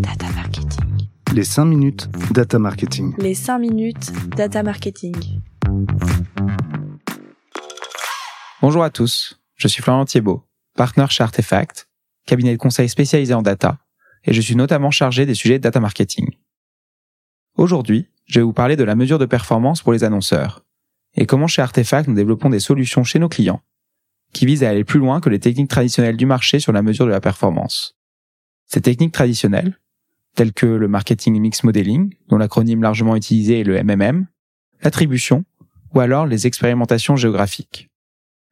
Data marketing. Les 5 minutes data marketing. Les 5 minutes data marketing. Bonjour à tous, je suis Florian Thiebaud, partenaire chez Artefact, cabinet de conseil spécialisé en data, et je suis notamment chargé des sujets de data marketing. Aujourd'hui, je vais vous parler de la mesure de performance pour les annonceurs, et comment chez Artefact nous développons des solutions chez nos clients qui visent à aller plus loin que les techniques traditionnelles du marché sur la mesure de la performance. Ces techniques traditionnelles, telles que le marketing mix modeling, dont l'acronyme largement utilisé est le MMM, l'attribution, ou alors les expérimentations géographiques.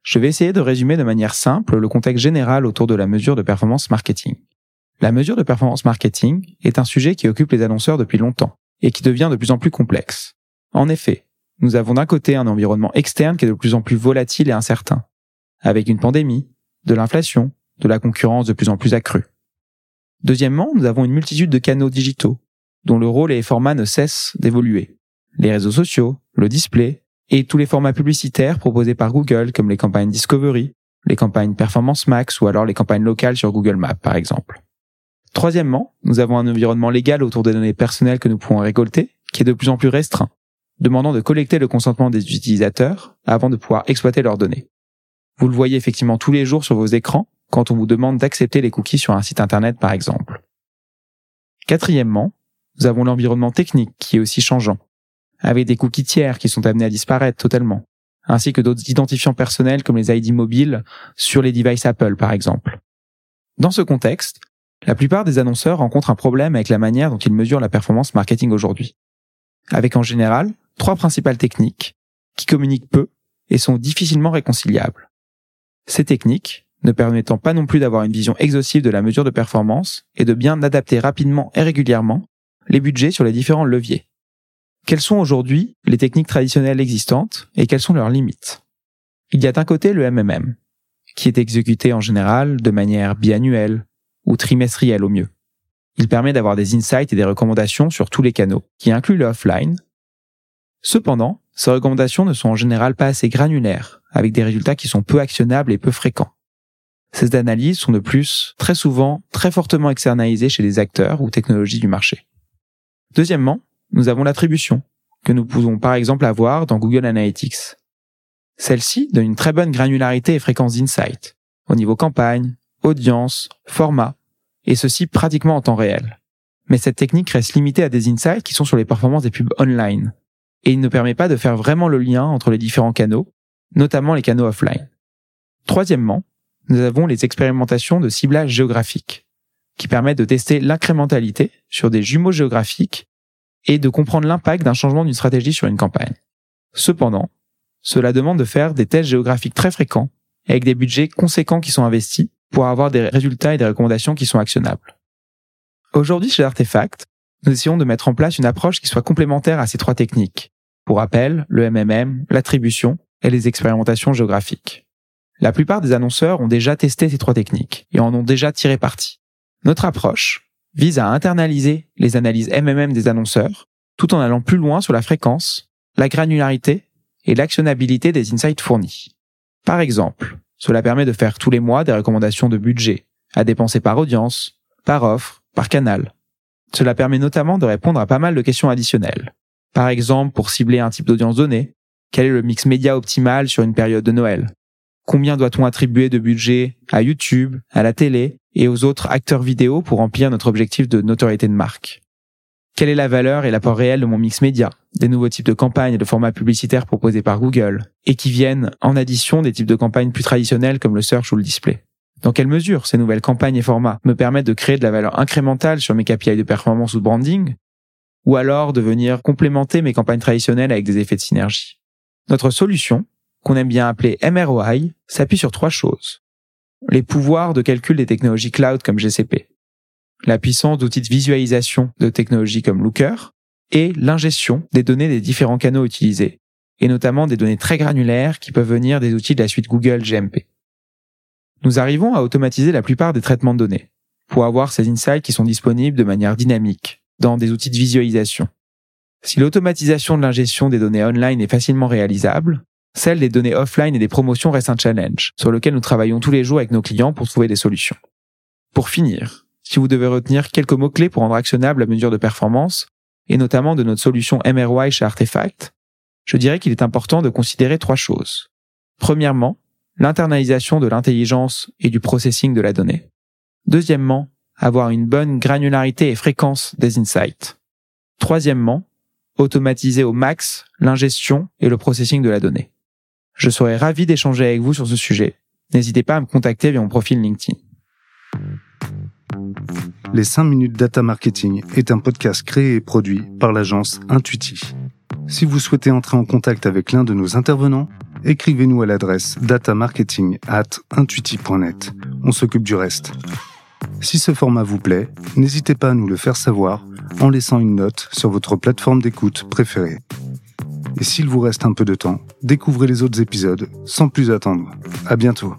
Je vais essayer de résumer de manière simple le contexte général autour de la mesure de performance marketing. La mesure de performance marketing est un sujet qui occupe les annonceurs depuis longtemps et qui devient de plus en plus complexe. En effet, nous avons d'un côté un environnement externe qui est de plus en plus volatile et incertain, avec une pandémie, de l'inflation, de la concurrence de plus en plus accrue. Deuxièmement, nous avons une multitude de canaux digitaux, dont le rôle et les formats ne cessent d'évoluer. Les réseaux sociaux, le display, et tous les formats publicitaires proposés par Google, comme les campagnes Discovery, les campagnes Performance Max ou alors les campagnes locales sur Google Maps, par exemple. Troisièmement, nous avons un environnement légal autour des données personnelles que nous pouvons récolter, qui est de plus en plus restreint, demandant de collecter le consentement des utilisateurs avant de pouvoir exploiter leurs données. Vous le voyez effectivement tous les jours sur vos écrans quand on vous demande d'accepter les cookies sur un site internet par exemple. Quatrièmement, nous avons l'environnement technique qui est aussi changeant, avec des cookies tiers qui sont amenés à disparaître totalement, ainsi que d'autres identifiants personnels comme les ID mobiles sur les devices Apple par exemple. Dans ce contexte, la plupart des annonceurs rencontrent un problème avec la manière dont ils mesurent la performance marketing aujourd'hui. Avec en général trois principales techniques qui communiquent peu et sont difficilement réconciliables. Ces techniques, ne permettant pas non plus d'avoir une vision exhaustive de la mesure de performance et de bien adapter rapidement et régulièrement les budgets sur les différents leviers. Quelles sont aujourd'hui les techniques traditionnelles existantes et quelles sont leurs limites? Il y a d'un côté le MMM, qui est exécuté en général de manière biannuelle ou trimestrielle au mieux. Il permet d'avoir des insights et des recommandations sur tous les canaux, qui incluent le offline. Cependant, ces recommandations ne sont en général pas assez granulaires, avec des résultats qui sont peu actionnables et peu fréquents. Ces analyses sont de plus très souvent très fortement externalisées chez les acteurs ou technologies du marché. Deuxièmement, nous avons l'attribution, que nous pouvons par exemple avoir dans Google Analytics. Celle-ci donne une très bonne granularité et fréquence d'insight, au niveau campagne, audience, format, et ceci pratiquement en temps réel. Mais cette technique reste limitée à des insights qui sont sur les performances des pubs online, et il ne permet pas de faire vraiment le lien entre les différents canaux, notamment les canaux offline. Troisièmement, nous avons les expérimentations de ciblage géographique, qui permettent de tester l'incrémentalité sur des jumeaux géographiques et de comprendre l'impact d'un changement d'une stratégie sur une campagne. Cependant, cela demande de faire des tests géographiques très fréquents, avec des budgets conséquents qui sont investis pour avoir des résultats et des recommandations qui sont actionnables. Aujourd'hui, chez Artefact, nous essayons de mettre en place une approche qui soit complémentaire à ces trois techniques. Pour rappel, le MMM, l'attribution et les expérimentations géographiques. La plupart des annonceurs ont déjà testé ces trois techniques et en ont déjà tiré parti. Notre approche vise à internaliser les analyses MMM des annonceurs tout en allant plus loin sur la fréquence, la granularité et l'actionnabilité des insights fournis. Par exemple, cela permet de faire tous les mois des recommandations de budget à dépenser par audience, par offre, par canal. Cela permet notamment de répondre à pas mal de questions additionnelles. Par exemple, pour cibler un type d'audience donnée, quel est le mix média optimal sur une période de Noël? Combien doit-on attribuer de budget à YouTube, à la télé et aux autres acteurs vidéo pour remplir notre objectif de notoriété de marque? Quelle est la valeur et l'apport réel de mon mix média? Des nouveaux types de campagnes et de formats publicitaires proposés par Google et qui viennent en addition des types de campagnes plus traditionnelles comme le search ou le display. Dans quelle mesure ces nouvelles campagnes et formats me permettent de créer de la valeur incrémentale sur mes KPI de performance ou de branding? Ou alors de venir complémenter mes campagnes traditionnelles avec des effets de synergie? Notre solution, qu'on aime bien appeler MROI, s'appuie sur trois choses. Les pouvoirs de calcul des technologies cloud comme GCP, la puissance d'outils de visualisation de technologies comme Looker, et l'ingestion des données des différents canaux utilisés, et notamment des données très granulaires qui peuvent venir des outils de la suite Google GMP. Nous arrivons à automatiser la plupart des traitements de données, pour avoir ces insights qui sont disponibles de manière dynamique, dans des outils de visualisation. Si l'automatisation de l'ingestion des données online est facilement réalisable, celle des données offline et des promotions reste un challenge, sur lequel nous travaillons tous les jours avec nos clients pour trouver des solutions. Pour finir, si vous devez retenir quelques mots-clés pour rendre actionnable la mesure de performance, et notamment de notre solution MRY chez Artefact, je dirais qu'il est important de considérer trois choses. Premièrement, l'internalisation de l'intelligence et du processing de la donnée. Deuxièmement, avoir une bonne granularité et fréquence des insights. Troisièmement, automatiser au max l'ingestion et le processing de la donnée. Je serais ravi d'échanger avec vous sur ce sujet. N'hésitez pas à me contacter via mon profil LinkedIn. Les 5 minutes data marketing est un podcast créé et produit par l'agence Intuiti. Si vous souhaitez entrer en contact avec l'un de nos intervenants, écrivez-nous à l'adresse datamarketing at intuiti.net. On s'occupe du reste. Si ce format vous plaît, n'hésitez pas à nous le faire savoir en laissant une note sur votre plateforme d'écoute préférée. Et s'il vous reste un peu de temps, découvrez les autres épisodes sans plus attendre. À bientôt.